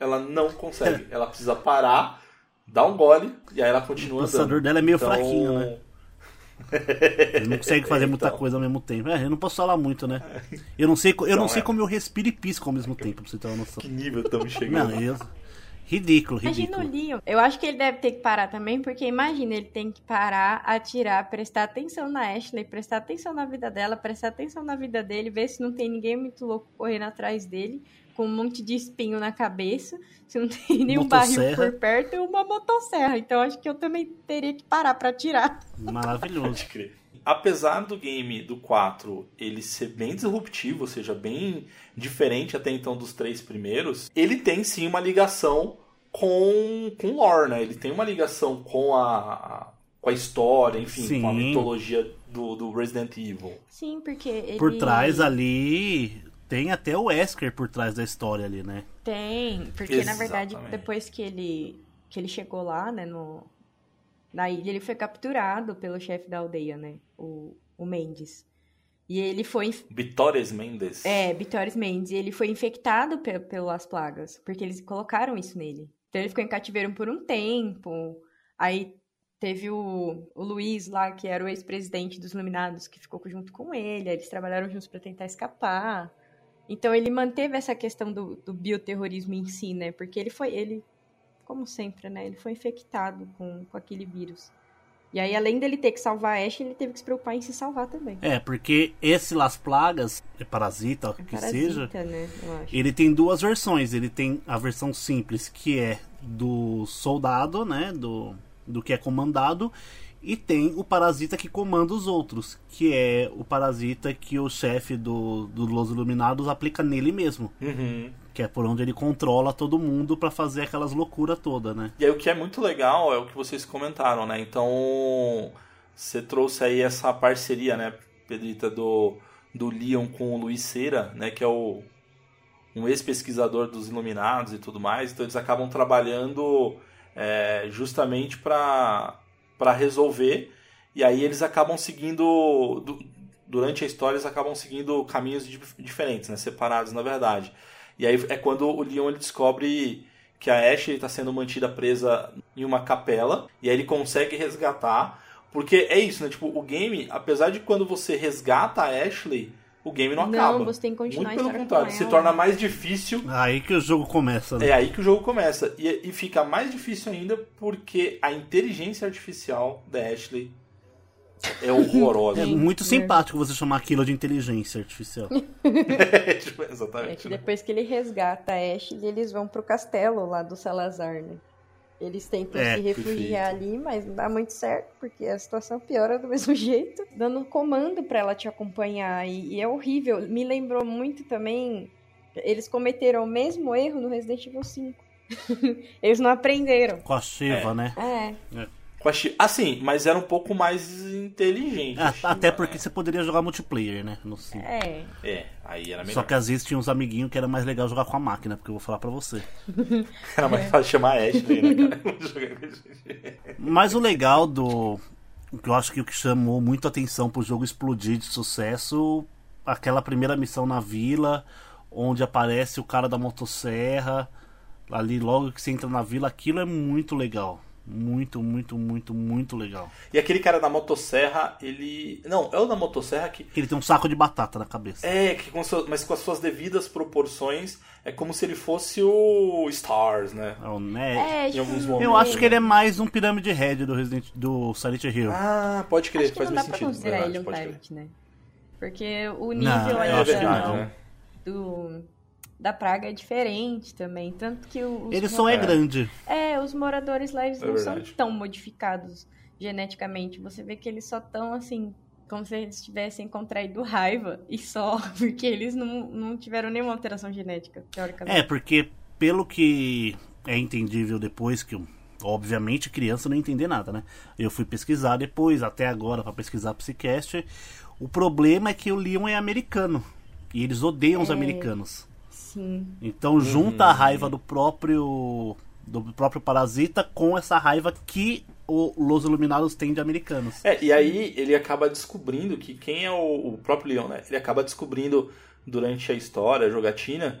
[SPEAKER 1] Ela não consegue. ela precisa parar, dar um gole e aí ela continua andando. O
[SPEAKER 2] processador dela é meio então... fraquinho, né? Ele não consegue fazer muita então... coisa ao mesmo tempo. É, eu não posso falar muito, né? Eu não sei, eu então, não sei é. como eu respiro e pisco ao mesmo tempo, pra você ter uma noção.
[SPEAKER 1] Que nível estamos chegando?
[SPEAKER 2] Não, eu... Ridículo,
[SPEAKER 3] ridículo.
[SPEAKER 2] Imagina
[SPEAKER 3] o Leon. Eu acho que ele deve ter que parar também, porque imagina, ele tem que parar, atirar, prestar atenção na Ashley, prestar atenção na vida dela, prestar atenção na vida dele, ver se não tem ninguém muito louco correndo atrás dele, com um monte de espinho na cabeça, se não tem nenhum barril por perto e uma motosserra. Então acho que eu também teria que parar para atirar.
[SPEAKER 2] Maravilhoso.
[SPEAKER 1] Apesar do game do 4 ele ser bem disruptivo, ou seja, bem diferente até então dos três primeiros, ele tem sim uma ligação com, com lore, né? Ele tem uma ligação com a, com a história, enfim, Sim. com a mitologia do, do Resident Evil.
[SPEAKER 3] Sim, porque ele...
[SPEAKER 2] Por trás ali tem até o Wesker por trás da história ali, né?
[SPEAKER 3] Tem, porque Exatamente. na verdade depois que ele que ele chegou lá, né, no na ilha, ele foi capturado pelo chefe da aldeia, né? O, o Mendes. E ele foi.
[SPEAKER 1] Vitórias Mendes.
[SPEAKER 3] É, Bitores Mendes. E ele foi infectado pe- pelas plagas, porque eles colocaram isso nele. Então ele ficou em cativeiro por um tempo. Aí teve o, o Luiz lá, que era o ex-presidente dos Iluminados, que ficou junto com ele. Aí eles trabalharam juntos pra tentar escapar. Então ele manteve essa questão do, do bioterrorismo em si, né? Porque ele foi. ele Como sempre, né? Ele foi infectado com, com aquele vírus. E aí, além dele ter que salvar a Ash, ele teve que se preocupar em se salvar também.
[SPEAKER 2] É, porque esse Las Plagas, é parasita, o que
[SPEAKER 3] Parasita,
[SPEAKER 2] seja,
[SPEAKER 3] né? Eu acho.
[SPEAKER 2] ele tem duas versões. Ele tem a versão simples, que é do soldado, né? Do, do que é comandado. E tem o parasita que comanda os outros, que é o parasita que o chefe do, do Los Iluminados aplica nele mesmo.
[SPEAKER 1] Uhum.
[SPEAKER 2] Que é por onde ele controla todo mundo pra fazer aquelas loucuras todas, né?
[SPEAKER 1] E aí o que é muito legal é o que vocês comentaram, né? Então, você trouxe aí essa parceria, né, Pedrita, do, do Leon com o Luiz Cera, né? Que é o um ex-pesquisador dos Iluminados e tudo mais. Então eles acabam trabalhando é, justamente para para resolver. E aí eles acabam seguindo... du- durante a história eles acabam seguindo caminhos dif- diferentes, né? Separados, na verdade. E aí é quando o Leon ele descobre que a Ashley está sendo mantida presa em uma capela e aí ele consegue resgatar, porque é isso, né? Tipo, o game, apesar de quando você resgata a Ashley, o game não,
[SPEAKER 3] Não,
[SPEAKER 1] acaba.
[SPEAKER 3] você tem que continuar
[SPEAKER 1] Muito pelo contrário, se torna mais difícil.
[SPEAKER 2] Aí que o jogo começa, né?
[SPEAKER 1] É aí que o jogo começa e, e fica mais difícil ainda porque a inteligência artificial da Ashley é horrorosa.
[SPEAKER 2] É muito simpático você chamar aquilo de inteligência artificial.
[SPEAKER 1] É, tipo,
[SPEAKER 3] É
[SPEAKER 1] exatamente.
[SPEAKER 3] que
[SPEAKER 1] né?
[SPEAKER 3] depois que ele resgata a Ashley, eles vão pro castelo lá do Salazar, né? Eles tentam
[SPEAKER 2] É,
[SPEAKER 3] se refugiar ali, mas não dá muito certo, porque a situação piora do mesmo jeito, dando comando pra ela te acompanhar. E, e é horrível. Me lembrou muito também. Eles cometeram o mesmo erro no Resident Evil 5. eles não aprenderam.
[SPEAKER 2] Com a Shiva, né?
[SPEAKER 3] É.
[SPEAKER 1] Com a Chi- Assim, mas era um pouco mais inteligente. a
[SPEAKER 2] Ah,
[SPEAKER 1] Shiva,
[SPEAKER 2] até porque
[SPEAKER 1] né?
[SPEAKER 2] você poderia jogar multiplayer, né? No.
[SPEAKER 3] É.
[SPEAKER 1] É, aí era melhor.
[SPEAKER 2] Só que às vezes tinha uns amiguinhos que era mais legal jogar com a máquina, porque eu vou falar pra você.
[SPEAKER 1] Era mais fácil chamar a Ashley, né, cara?
[SPEAKER 2] Mas o legal do. o que eu acho que o que chamou muito atenção pro jogo explodir de sucesso, aquela primeira missão na vila, onde aparece o cara da motosserra, ali logo que você entra na vila, aquilo é muito legal. Muito, muito, muito, muito legal.
[SPEAKER 1] E aquele cara da motosserra, ele. Não, é o da motosserra que.
[SPEAKER 2] Ele tem um saco de batata na cabeça.
[SPEAKER 1] É, que com seu- mas com as suas devidas proporções, é como se ele fosse o Stars, né?
[SPEAKER 2] É o né?
[SPEAKER 3] É,
[SPEAKER 1] Em alguns momentos.
[SPEAKER 2] Eu acho que ele é mais um pirâmide head do Resident do Silent Hill.
[SPEAKER 1] Ah, pode crer,
[SPEAKER 3] Acho que
[SPEAKER 1] faz
[SPEAKER 3] não dá
[SPEAKER 1] muito
[SPEAKER 3] pra
[SPEAKER 1] sentido.
[SPEAKER 3] considerar
[SPEAKER 1] verdade,
[SPEAKER 3] ele um. Tyrant, né? Porque o
[SPEAKER 2] Não,
[SPEAKER 3] nível
[SPEAKER 2] é
[SPEAKER 1] É
[SPEAKER 3] ainda
[SPEAKER 1] verdade,
[SPEAKER 2] não.
[SPEAKER 1] né?
[SPEAKER 3] do, da praga é diferente também. Tanto que os,
[SPEAKER 2] Ele só é grande.
[SPEAKER 3] É, os moradores lá eles
[SPEAKER 1] É
[SPEAKER 3] não
[SPEAKER 1] verdade.
[SPEAKER 3] são tão modificados geneticamente. Você vê que eles só estão assim, como se eles tivessem contraído raiva e só, porque eles não, não tiveram nenhuma alteração genética, teoricamente.
[SPEAKER 2] É, porque pelo que é entendível depois que obviamente criança não entender nada, né? Eu fui pesquisar depois, até agora pra pesquisar Psycast. O problema é que o Leon é americano e eles odeiam os
[SPEAKER 3] É.
[SPEAKER 2] americanos.
[SPEAKER 3] Sim.
[SPEAKER 2] Então junta a raiva do próprio do próprio parasita com essa raiva que o Los Iluminados tem de americanos.
[SPEAKER 1] É, e aí ele acaba descobrindo que quem é o, o próprio Leon, né? Ele acaba descobrindo durante a história, a jogatina,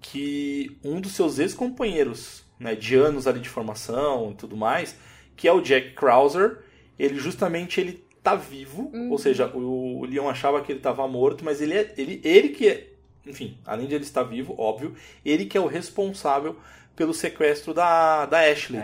[SPEAKER 1] que um dos seus ex-companheiros, né, de anos ali de formação e tudo mais, que é o Jack Krauser, ele justamente ele tá vivo, ou seja, o, o Leon achava que ele estava morto, mas ele é ele, ele que é, enfim, além de ele estar vivo, óbvio, ele que é o responsável pelo sequestro da, da Ashley,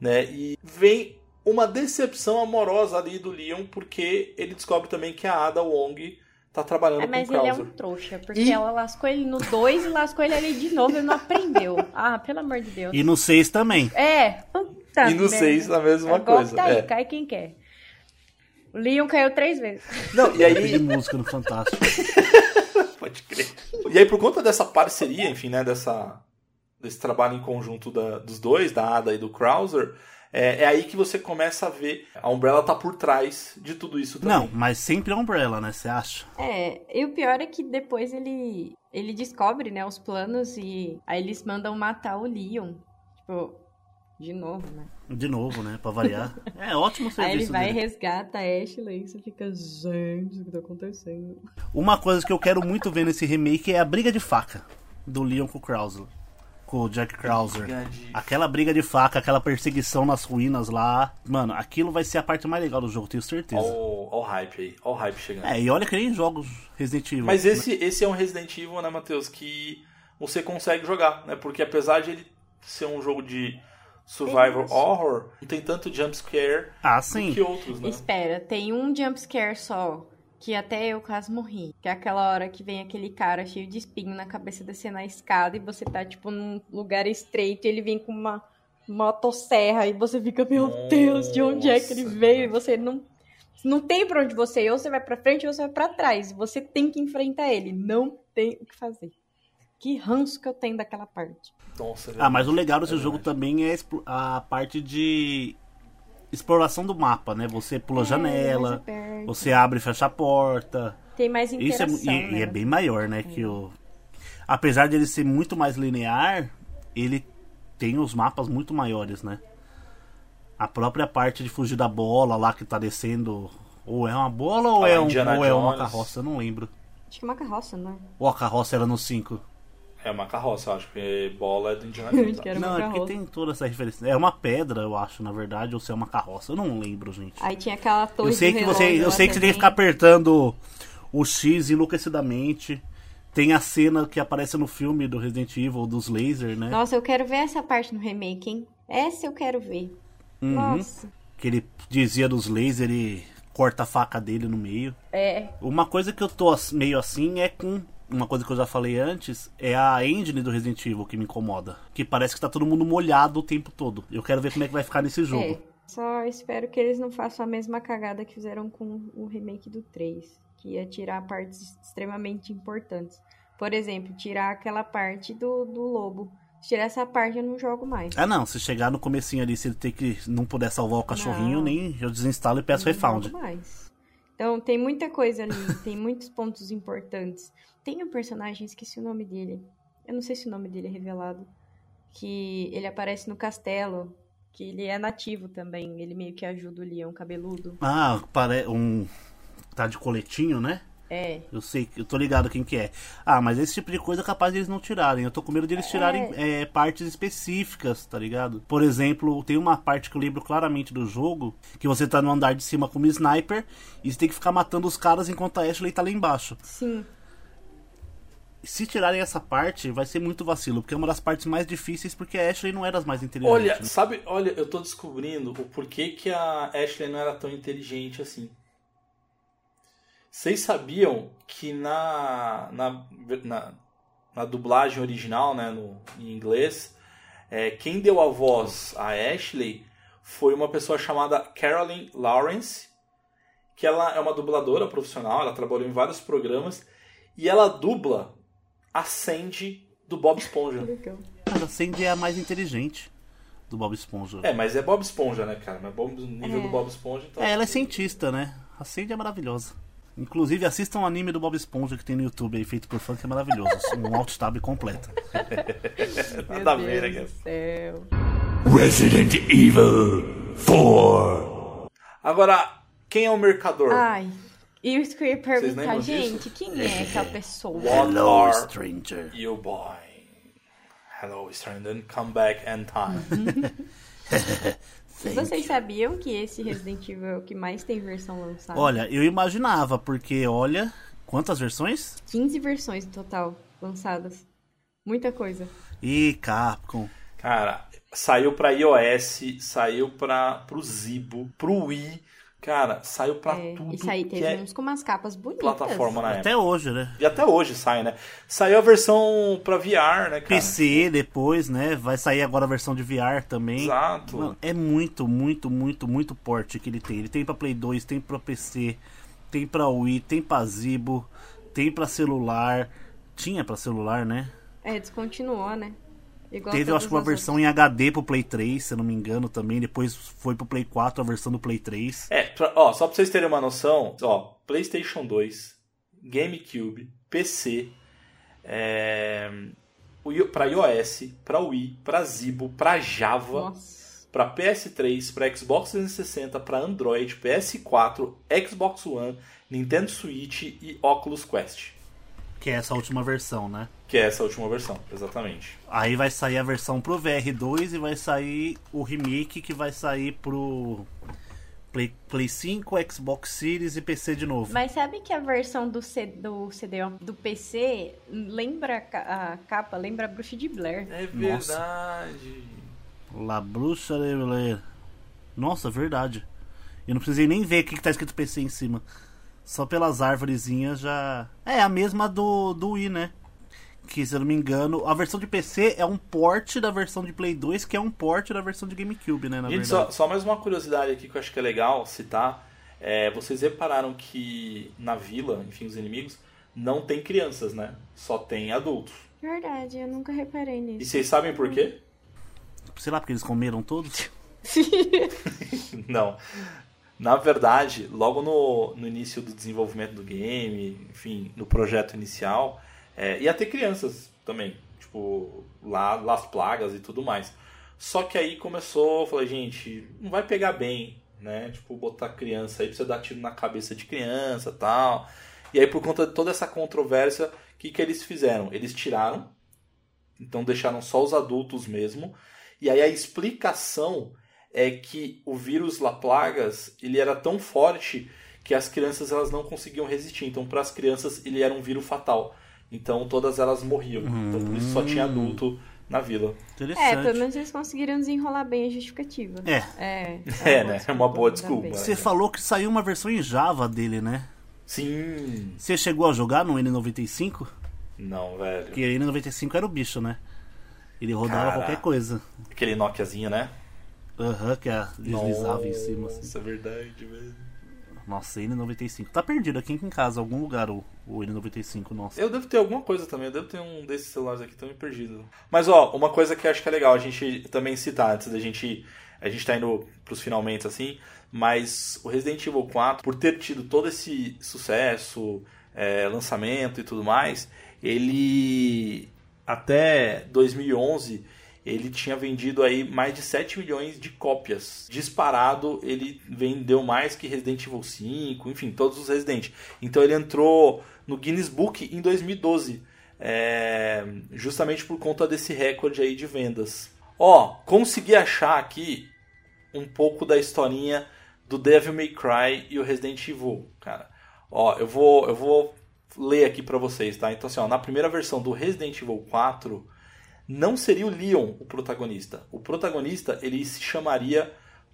[SPEAKER 1] né? E vem uma decepção amorosa ali do Leon, porque ele descobre também que a Ada Wong tá trabalhando
[SPEAKER 3] É,
[SPEAKER 1] com
[SPEAKER 3] mas
[SPEAKER 1] o
[SPEAKER 3] ele é
[SPEAKER 1] Krauser.
[SPEAKER 3] um trouxa, porque
[SPEAKER 1] E-
[SPEAKER 3] ela lascou ele no 2 e lascou ele ali de novo e não aprendeu. Ah, pelo amor de Deus.
[SPEAKER 2] E no 6 também.
[SPEAKER 3] É, puta
[SPEAKER 1] E no
[SPEAKER 3] merda.
[SPEAKER 1] 6 a mesma
[SPEAKER 3] É golpe
[SPEAKER 1] coisa.
[SPEAKER 3] Daí,
[SPEAKER 1] é.
[SPEAKER 3] cai quem quer. O Leon caiu três vezes.
[SPEAKER 1] Não, e
[SPEAKER 2] De
[SPEAKER 1] aí,
[SPEAKER 2] música no Fantástico.
[SPEAKER 1] Pode crer. E aí, por conta dessa parceria, enfim, né, dessa, desse trabalho em conjunto da- dos dois, da Ada e do Krauser, é, é aí que você começa a ver a Umbrella tá por trás de tudo isso também.
[SPEAKER 2] Não, mas sempre é Umbrella, né? Você acha?
[SPEAKER 3] É, e o pior é que depois ele ele descobre, né, os planos e aí eles mandam matar o Leon. Tipo, De novo, né?
[SPEAKER 2] De novo, né? Pra variar. É ótimo o
[SPEAKER 3] Aí ele
[SPEAKER 2] serviço
[SPEAKER 3] vai e
[SPEAKER 2] dele.
[SPEAKER 3] resgata a Ashley e você fica, gente, o que tá acontecendo?
[SPEAKER 2] Uma coisa que eu quero muito ver nesse remake é a briga de faca do Leon com o Krauser. Com o Jack Krauser.
[SPEAKER 1] De-
[SPEAKER 2] Aquela briga de faca, aquela perseguição nas ruínas lá. Mano, aquilo vai ser a parte mais legal do jogo, tenho certeza.
[SPEAKER 1] Ó o hype aí, ó o hype chegando.
[SPEAKER 2] É, e olha que nem jogos Resident Evil.
[SPEAKER 1] Mas esse, esse é um Resident Evil, né, Matheus, que você consegue jogar, né? Porque apesar de ele ser um jogo de survival horror, não tem tanto jump scare
[SPEAKER 2] Ah, sim.
[SPEAKER 1] que outros, né?
[SPEAKER 3] Espera, tem um jumpscare só, que até eu quase morri. Que é aquela hora que vem aquele cara cheio de espinho na cabeça descendo a escada e você tá, tipo, num lugar estreito e ele vem com uma motosserra e você fica, meu Deus, de onde é que ele
[SPEAKER 1] Nossa,
[SPEAKER 3] veio? E você não. Não tem pra onde você ir, ou você vai pra frente ou você vai pra trás. Você tem que enfrentar ele. Não tem o que fazer. Que ranço que eu tenho daquela parte.
[SPEAKER 1] Nossa,
[SPEAKER 2] Ah, mas o legal
[SPEAKER 1] é
[SPEAKER 2] desse jogo
[SPEAKER 1] verdade.
[SPEAKER 2] também é a parte de exploração do mapa, né? Você pula a
[SPEAKER 3] É,
[SPEAKER 2] janela,
[SPEAKER 3] aberto.
[SPEAKER 2] você abre e fecha a porta.
[SPEAKER 3] Tem mais
[SPEAKER 2] Isso é,
[SPEAKER 3] interação,
[SPEAKER 2] e,
[SPEAKER 3] né?
[SPEAKER 2] e é bem maior, né? Que o... Apesar de ele ser muito mais linear, ele tem os mapas muito maiores, né? A própria parte de fugir da bola lá que tá descendo. Ou é uma bola ou,
[SPEAKER 1] Ah,
[SPEAKER 2] é, um,
[SPEAKER 1] Indiana
[SPEAKER 2] ou é uma carroça? Eu não lembro.
[SPEAKER 3] Acho que é uma carroça, não é?
[SPEAKER 2] Ou a carroça era no 5?
[SPEAKER 1] É uma carroça, eu acho que bola é do Indiana Jones.
[SPEAKER 2] Não,
[SPEAKER 3] uma
[SPEAKER 2] é porque tem toda essa referência. É uma pedra, eu acho, na verdade, ou se é uma carroça. Eu não lembro, gente.
[SPEAKER 3] Aí tinha aquela torre
[SPEAKER 2] Eu sei que você, eu sei que você tem que ficar apertando o X enlouquecidamente. Tem a cena que aparece no filme do Resident Evil dos lasers, né?
[SPEAKER 3] Nossa, eu quero ver essa parte no remake, hein? Essa eu quero ver.
[SPEAKER 2] Uhum.
[SPEAKER 3] Nossa.
[SPEAKER 2] Que ele dizia dos lasers e corta a faca dele no meio.
[SPEAKER 3] É.
[SPEAKER 2] Uma coisa que eu tô meio assim é com. Uma coisa que eu já falei antes é a engine do Resident Evil que me incomoda. Que parece que tá todo mundo molhado o tempo todo. Eu quero ver como é que vai ficar nesse jogo.
[SPEAKER 3] É. Só espero que eles não façam a mesma cagada que fizeram com o remake do 3. Que ia tirar partes extremamente importantes. Por exemplo, tirar aquela parte do, do lobo. Se tirar essa parte, eu não jogo mais.
[SPEAKER 2] Ah não, se chegar no comecinho ali, se ele ter que não puder salvar o cachorrinho,
[SPEAKER 3] Não.
[SPEAKER 2] nem eu desinstalo e peço
[SPEAKER 3] não
[SPEAKER 2] refound.
[SPEAKER 3] jogo mais. Então, tem muita coisa ali. tem muitos pontos importantes. Tem um personagem, esqueci o nome dele. Eu não sei se o nome dele é revelado. Que ele aparece no castelo. Que ele é nativo também. Ele meio que ajuda o leão cabeludo.
[SPEAKER 2] Ah, pare... um. Tá de coletinho, né?
[SPEAKER 3] É.
[SPEAKER 2] Eu sei, eu tô ligado quem que é. Ah, mas esse tipo de coisa é capaz deles não tirarem. Eu tô com medo deles tirarem é, partes específicas, tá ligado? Por exemplo, tem uma parte que eu lembro claramente do jogo, que você tá no andar de cima como sniper, e você tem que ficar matando os caras enquanto a Ashley tá lá embaixo.
[SPEAKER 3] Sim.
[SPEAKER 2] Se tirarem essa parte, vai ser muito vacilo, porque é uma das partes mais difíceis, porque a Ashley não é das mais inteligentes.
[SPEAKER 1] Olha,
[SPEAKER 2] né?
[SPEAKER 1] sabe, olha, eu tô descobrindo o porquê que a Ashley não era tão inteligente assim. Vocês sabiam que na, na, na, na dublagem original, né, no, em inglês, é, quem deu a voz a Ashley foi uma pessoa chamada Carolyn Lawrence, que ela é uma dubladora profissional, ela trabalhou em vários programas, e ela dubla a Sandy do Bob Esponja.
[SPEAKER 2] Mas a Sandy é a mais inteligente do Bob Esponja.
[SPEAKER 1] É, mas é Bob Esponja, né, cara? Mas Bob, nível
[SPEAKER 3] É.
[SPEAKER 1] do Bob Esponja, então.
[SPEAKER 2] É, ela é cientista, né? A Sandy é maravilhosa. Inclusive, assistam um anime do Bob Esponja que tem no YouTube aí, feito por fã, que é maravilhoso. um alt tab completo.
[SPEAKER 1] Nada a ver, né, cara?
[SPEAKER 7] Resident Evil 4.
[SPEAKER 1] Agora, quem é o mercador?
[SPEAKER 3] Ai. E eu queria perguntar,
[SPEAKER 1] lembram disso?
[SPEAKER 3] gente, quem é aquela pessoa?
[SPEAKER 2] Hello, stranger.
[SPEAKER 1] you boy? Hello, stranger. Come back in time.
[SPEAKER 3] Vocês sabiam que esse Resident Evil é o que mais tem versão lançada?
[SPEAKER 2] Olha, eu imaginava, porque olha. Quantas versões?
[SPEAKER 3] 15 versões no total lançadas. Muita coisa.
[SPEAKER 2] Ih, Capcom.
[SPEAKER 1] Cara, saiu pra iOS, saiu pra, pro Zibo, pro Wii. Cara, saiu pra
[SPEAKER 3] É,
[SPEAKER 1] tudo
[SPEAKER 3] e saí,
[SPEAKER 1] que
[SPEAKER 3] teve
[SPEAKER 1] é
[SPEAKER 3] uns com umas capas bonitas.
[SPEAKER 1] plataforma na época.
[SPEAKER 2] Até hoje, né?
[SPEAKER 1] E até hoje sai, né? Saiu a versão pra VR, né, cara?
[SPEAKER 2] PC depois, né? Vai sair agora a versão de VR também.
[SPEAKER 1] Exato.
[SPEAKER 2] Mano, é muito, muito, muito, muito porte que ele tem. Ele tem pra Play 2, tem pra PC, tem pra Wii, tem pra Zibo, tem pra celular. Tinha pra celular, né?
[SPEAKER 3] É, descontinuou, né? Igual
[SPEAKER 2] Teve, eu acho que uma versão em HD pro Play 3, se eu não me engano, também. Depois foi pro Play 4 a versão do Play 3.
[SPEAKER 1] É, pra- ó, só pra vocês terem uma noção, ó, PlayStation 2, GameCube, PC, é, pra iOS, pra Wii, pra Zibo, pra Java,
[SPEAKER 3] Nossa.
[SPEAKER 1] para PS3, para Xbox 360, para Android, PS4, Xbox One, Nintendo Switch e Oculus Quest.
[SPEAKER 2] Que é essa última versão, né?
[SPEAKER 1] Que é essa última versão, exatamente.
[SPEAKER 2] Aí vai sair a versão pro VR2 e vai sair o remake que vai sair pro Play, Play 5, Xbox Series e PC de novo.
[SPEAKER 3] Mas sabe que a versão do, C, do CD do PC lembra a ca- a capa, lembra a Bruxa de Blair.
[SPEAKER 1] É
[SPEAKER 2] Nossa.
[SPEAKER 1] verdade.
[SPEAKER 2] La Bruxa de Blair. Nossa, verdade. Eu não precisei nem ver o que, que tá escrito PC em cima. Só pelas árvorezinhas já. É a mesma do, do Wii, né? Que se eu não me engano, a versão de PC é um port da versão de Play 2, que é um port da versão de GameCube, né? Na
[SPEAKER 1] Gente,
[SPEAKER 2] verdade.
[SPEAKER 1] só, só mais uma curiosidade aqui que eu acho que é legal citar. É, vocês repararam que na vila, enfim, os inimigos, não tem crianças, né? Só tem adultos.
[SPEAKER 3] Verdade, eu nunca reparei
[SPEAKER 1] E
[SPEAKER 3] nisso.
[SPEAKER 1] vocês sabem por quê?
[SPEAKER 2] Sei lá, porque eles comeram todos.
[SPEAKER 1] Não. Na verdade, logo no, no início do desenvolvimento do game, enfim, no projeto inicial, é, ia ter crianças também. Tipo, lá, Las Plagas e tudo mais. Só que aí começou, eu falei, gente, não vai pegar bem, né? Tipo, botar criança aí, precisa dar tiro na cabeça de criança tal. E aí, por conta de toda essa controvérsia, o que, que eles fizeram? Eles tiraram, então deixaram só os adultos mesmo. E aí a explicação é que o vírus La Plagas ele era tão forte que as crianças elas não conseguiam resistir. Então, para as crianças, ele era um vírus fatal. Então, todas elas morriam. Então, por isso só tinha adulto na vila.
[SPEAKER 2] Interessante.
[SPEAKER 3] É, pelo menos eles conseguiram desenrolar bem a justificativa.
[SPEAKER 2] É.
[SPEAKER 3] É,
[SPEAKER 1] É, né? É uma boa desculpa.
[SPEAKER 2] Você falou que saiu uma versão em Java dele, né?
[SPEAKER 1] Sim.
[SPEAKER 2] Você chegou a jogar no N95?
[SPEAKER 1] Não, velho.
[SPEAKER 2] Porque o N95 era o bicho, né? Ele rodava
[SPEAKER 1] Cara.
[SPEAKER 2] qualquer coisa.
[SPEAKER 1] Aquele Nokiazinho, né?
[SPEAKER 2] Aham, que a deslizava em cima, assim.
[SPEAKER 1] Nossa, é verdade, velho.
[SPEAKER 2] Nossa, N95. Tá perdido aqui em casa, algum lugar, o, o N95, nossa.
[SPEAKER 1] Eu devo ter alguma coisa também, eu devo ter um desses celulares aqui também perdido. Mas ó, uma coisa que eu acho que é legal a gente também citar antes da gente. A gente tá indo pros finalmente assim, mas o Resident Evil 4, por ter tido todo esse sucesso, é, lançamento e tudo mais, ele até 2011 ele tinha vendido aí mais de 7 milhões de cópias. Disparado, ele vendeu mais que Resident Evil 5, enfim, todos os Resident. Então ele entrou no Guinness Book em 2012, é, justamente por conta desse recorde aí de vendas. Ó, consegui achar aqui um pouco da historinha do Devil May Cry e o Resident Evil, cara. Ó, eu vou, eu vou ler aqui pra vocês, tá? Então assim, ó, na primeira versão do Resident Evil 4, não seria o Leon o protagonista. O protagonista ele se chamaria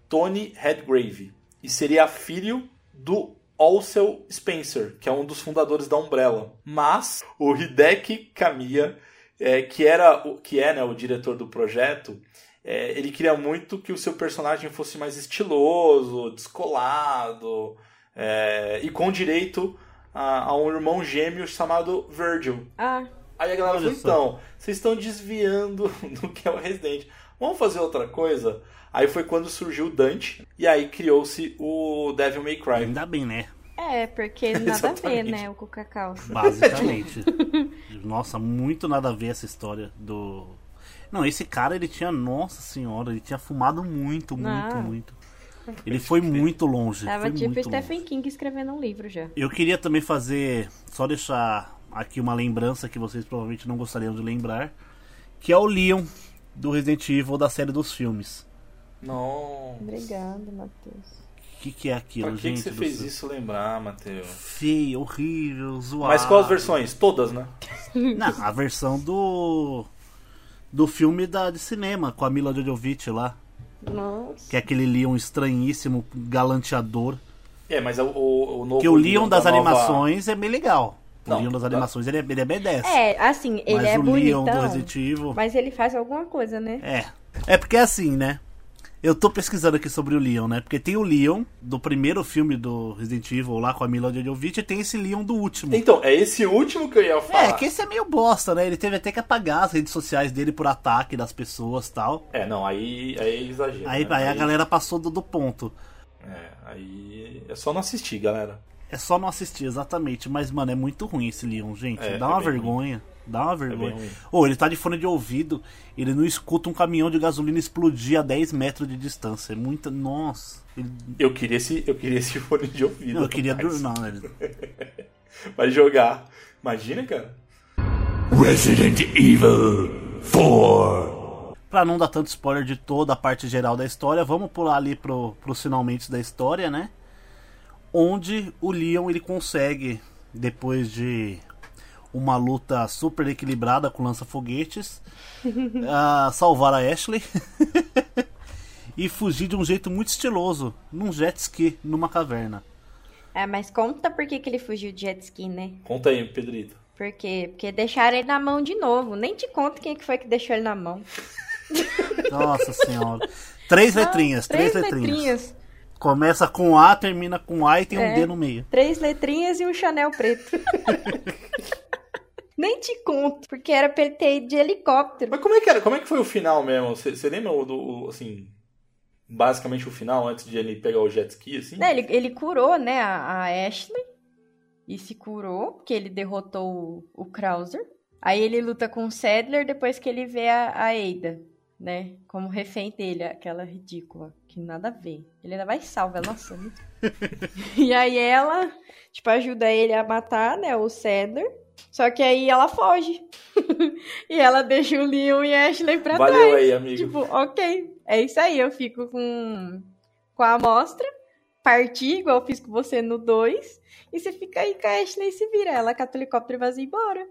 [SPEAKER 1] Tony Redgrave e seria filho do Alcel Spencer, que é um dos fundadores da Umbrella. Mas o Hideki Kamiya, é, que era que é né, o diretor do projeto, é, ele queria muito que o seu personagem fosse mais estiloso, descolado é, e com direito a, a um irmão gêmeo chamado Virgil.
[SPEAKER 3] Ah,
[SPEAKER 1] Aí a galera
[SPEAKER 2] Olha
[SPEAKER 1] falou,
[SPEAKER 2] só.
[SPEAKER 1] então, vocês estão desviando do que é o Resident. Vamos fazer outra coisa? Aí foi quando surgiu o Dante, e aí criou-se o Devil May Cry.
[SPEAKER 2] Ainda bem, né?
[SPEAKER 3] é, porque nada a ver, né, o Coca Calça.
[SPEAKER 2] Basicamente. Nossa, muito nada a ver essa história do. Não, esse cara ele tinha, nossa senhora, ele tinha fumado muito, muito,
[SPEAKER 3] Não.
[SPEAKER 2] muito. Ele foi muito longe.
[SPEAKER 3] Tava
[SPEAKER 2] foi
[SPEAKER 3] tipo
[SPEAKER 2] muito
[SPEAKER 3] Stephen
[SPEAKER 2] longe.
[SPEAKER 3] King escrevendo um livro já.
[SPEAKER 2] Eu queria também fazer, só deixar aqui uma lembrança que vocês provavelmente não gostariam de lembrar, que é o Leon do Resident Evil da série dos filmes.
[SPEAKER 1] Não.
[SPEAKER 3] Obrigada, Matheus.
[SPEAKER 2] O que, que é aquilo,
[SPEAKER 1] Pra que,
[SPEAKER 2] gente?
[SPEAKER 1] que você fez
[SPEAKER 2] céu?
[SPEAKER 1] isso lembrar, Matheus?
[SPEAKER 2] Feio, horrível, zoado.
[SPEAKER 1] Mas quais versões? Todas, né?
[SPEAKER 2] Não, a versão do. Do filme da, de cinema, com a Mila Jovovich lá.
[SPEAKER 3] Nossa.
[SPEAKER 2] Que é aquele Leon estranhíssimo, galanteador.
[SPEAKER 1] É, mas o, o, o novo.
[SPEAKER 2] Que o Leon das
[SPEAKER 1] da nova-
[SPEAKER 2] animações é bem legal. O
[SPEAKER 1] Não,
[SPEAKER 2] Leon das animações ele é, ele é B10.
[SPEAKER 3] É, assim, ele
[SPEAKER 2] mas
[SPEAKER 3] é
[SPEAKER 2] o Leon do Resident Evil.
[SPEAKER 3] mas ele faz alguma coisa, né?
[SPEAKER 2] É. É porque é assim, né? Eu tô pesquisando aqui sobre o Leon, né? Porque tem o Leon do primeiro filme do Resident Evil lá com a Mila Jovovich e tem esse Leon do último.
[SPEAKER 1] Então, é esse último que eu ia falar.
[SPEAKER 2] É, que esse é meio bosta, né? Ele teve até que apagar as redes sociais dele por ataque das pessoas tal.
[SPEAKER 1] É, não, aí, aí é exagero.
[SPEAKER 2] Aí,
[SPEAKER 1] né?
[SPEAKER 2] aí a galera passou do, do ponto.
[SPEAKER 1] É, aí é só não assistir, galera.
[SPEAKER 2] É só não assistir, exatamente. Mas, mano, é muito ruim esse Leon, gente.
[SPEAKER 1] É,
[SPEAKER 2] Dá
[SPEAKER 1] é
[SPEAKER 2] uma vergonha. Dá uma vergonha.
[SPEAKER 1] bem ruim.
[SPEAKER 2] Ou ele tá de fone de ouvido, ele não escuta um caminhão de gasolina explodir a 10 metros de distância. É muita. Nossa. Ele...
[SPEAKER 1] Eu queria esse, eu queria esse fone de ouvido.
[SPEAKER 2] Não, eu queria. dur- Não, ele...
[SPEAKER 1] Vai jogar. Imagina, cara.
[SPEAKER 7] Resident Evil 4.
[SPEAKER 2] Pra não dar tanto spoiler de toda a parte geral da história, vamos pular ali pro, pros finalmente da história, né? Onde o Leon ele consegue, depois de uma luta super equilibrada com lança-foguetes, ah, salvar a Ashley e fugir de um jeito muito estiloso, num jet ski, numa caverna.
[SPEAKER 3] É, mas conta por que, que ele fugiu de jet ski, né?
[SPEAKER 1] Conta aí, Pedrito.
[SPEAKER 3] Por quê? Porque deixaram ele na mão de novo. Nem te conto quem que foi que deixou ele na mão.
[SPEAKER 2] Nossa senhora. Três letrinhas, três,
[SPEAKER 3] Três
[SPEAKER 2] letrinhas.
[SPEAKER 3] letrinhas.
[SPEAKER 2] Começa com A, termina com A e tem um
[SPEAKER 3] É.
[SPEAKER 2] D no meio.
[SPEAKER 3] Três letrinhas e um Chanel preto. Nem te conto, porque era pra ele ter ido de helicóptero.
[SPEAKER 1] Mas como é que era? Como é que foi o final mesmo? Você lembra o do, o, assim, basicamente o final antes de ele pegar o jet ski, assim?
[SPEAKER 3] Né, ele, ele curou, né, a, a Ashley. E se curou, porque ele derrotou o, o Krauser. Aí ele luta com o Sadler depois que ele vê a, a Ada, né? Como refém dele, aquela ridícula. Que nada a ver. Ele ainda vai salva, nossa. muito- e aí ela, tipo, ajuda ele a matar, né, o Sadler. Só que aí ela foge. e ela deixa o Leon e a Ashley pra
[SPEAKER 1] Valeu
[SPEAKER 3] trás.
[SPEAKER 1] aí, amigo.
[SPEAKER 3] Tipo, ok. É isso aí, eu fico com, com a amostra, parti, igual eu fiz com você no 2, e você fica aí com a Ashley e se vira. Ela cata o helicóptero e vaza embora.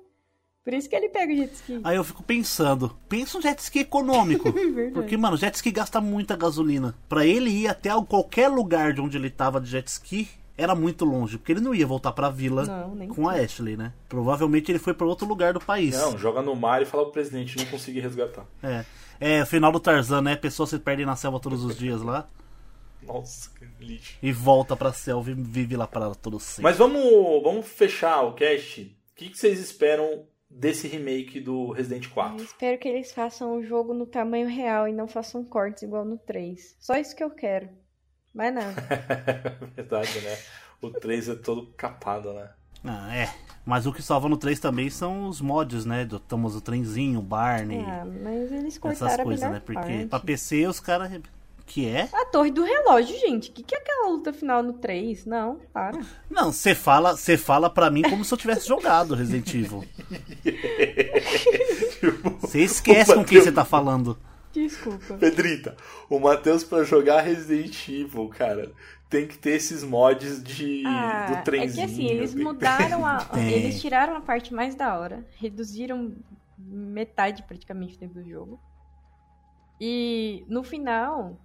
[SPEAKER 3] Por isso que ele pega o jet ski.
[SPEAKER 2] Aí eu fico pensando, pensa um jet ski econômico.
[SPEAKER 3] Verdade.
[SPEAKER 2] Porque, mano, jet ski gasta muita gasolina. Pra ele ir até qualquer lugar de onde ele tava de jet ski, era muito longe. Porque ele não ia voltar pra vila
[SPEAKER 3] Não,
[SPEAKER 2] com a Ashley, né? Provavelmente ele foi pra outro lugar do país.
[SPEAKER 1] Não, joga no mar e fala pro presidente não conseguir resgatar.
[SPEAKER 2] É. É, final do Tarzan, né? A pessoa se perde na selva todos os dias lá.
[SPEAKER 1] Nossa, que lixo.
[SPEAKER 2] E volta pra selva e vive lá para todo sempre.
[SPEAKER 1] Mas vamos, vamos fechar o cast. O que, que vocês esperam desse remake do Resident
[SPEAKER 3] Eu
[SPEAKER 1] 4?
[SPEAKER 3] espero que eles façam o jogo no tamanho real e não façam cortes igual no 3. Só isso que eu quero. Mais nada.
[SPEAKER 1] Verdade, né? O 3 é todo capado, né?
[SPEAKER 2] Ah, é. Mas o que salva no 3 também são os mods, né? Do Temos o trenzinho, o Barney,
[SPEAKER 3] ah, mas eles
[SPEAKER 2] essas
[SPEAKER 3] cortaram a
[SPEAKER 2] coisas, né? Porque
[SPEAKER 3] parte.
[SPEAKER 2] pra PC os caras. Que é?
[SPEAKER 3] A torre do relógio, gente. O que, que é aquela luta final no 3? Não, para.
[SPEAKER 2] Não, você fala, você fala pra mim como se eu tivesse jogado Resident Evil. Você esquece com quem você tá falando.
[SPEAKER 3] Desculpa.
[SPEAKER 1] Pedrita, o Matheus pra jogar Resident Evil, cara, tem que ter esses mods de
[SPEAKER 3] Ah,
[SPEAKER 1] do
[SPEAKER 3] é que
[SPEAKER 1] trenzinho.
[SPEAKER 3] assim, eles mudaram a.
[SPEAKER 2] Tem.
[SPEAKER 3] Eles tiraram a parte mais da hora. Reduziram metade praticamente dentro do jogo. E no final,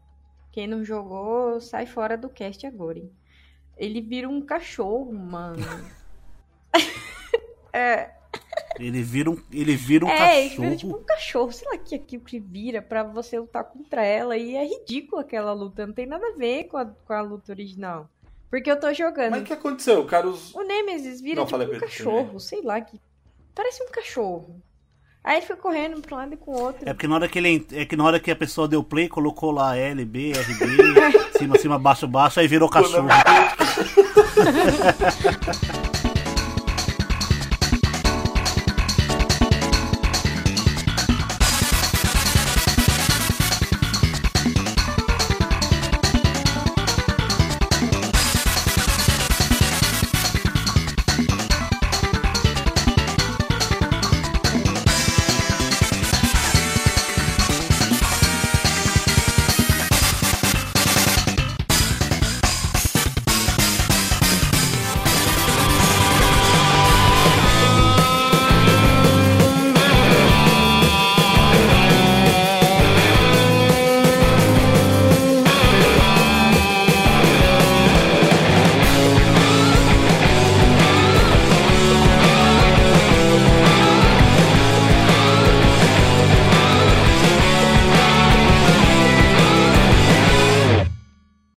[SPEAKER 3] quem não jogou, sai fora do cast agora, hein? Ele vira um cachorro, mano. é,
[SPEAKER 2] Ele vira um, ele vira um
[SPEAKER 3] é, ele
[SPEAKER 2] cachorro.
[SPEAKER 3] vira tipo um cachorro, sei lá que aquilo que vira pra você lutar contra ela. E é ridículo aquela luta, não tem nada a ver com a, com a luta original. Porque eu tô jogando.
[SPEAKER 1] Mas o que aconteceu? O cara os...
[SPEAKER 3] O Nemesis vira
[SPEAKER 1] Não,
[SPEAKER 3] tipo um
[SPEAKER 1] ele
[SPEAKER 3] cachorro, sei lá, que parece um cachorro. Aí ele foi correndo pra um lado e com o outro.
[SPEAKER 2] É porque na hora que ele é que na hora que a pessoa deu play, colocou lá L, B, R, B, cima, cima, baixo, baixo, aí virou cachorro.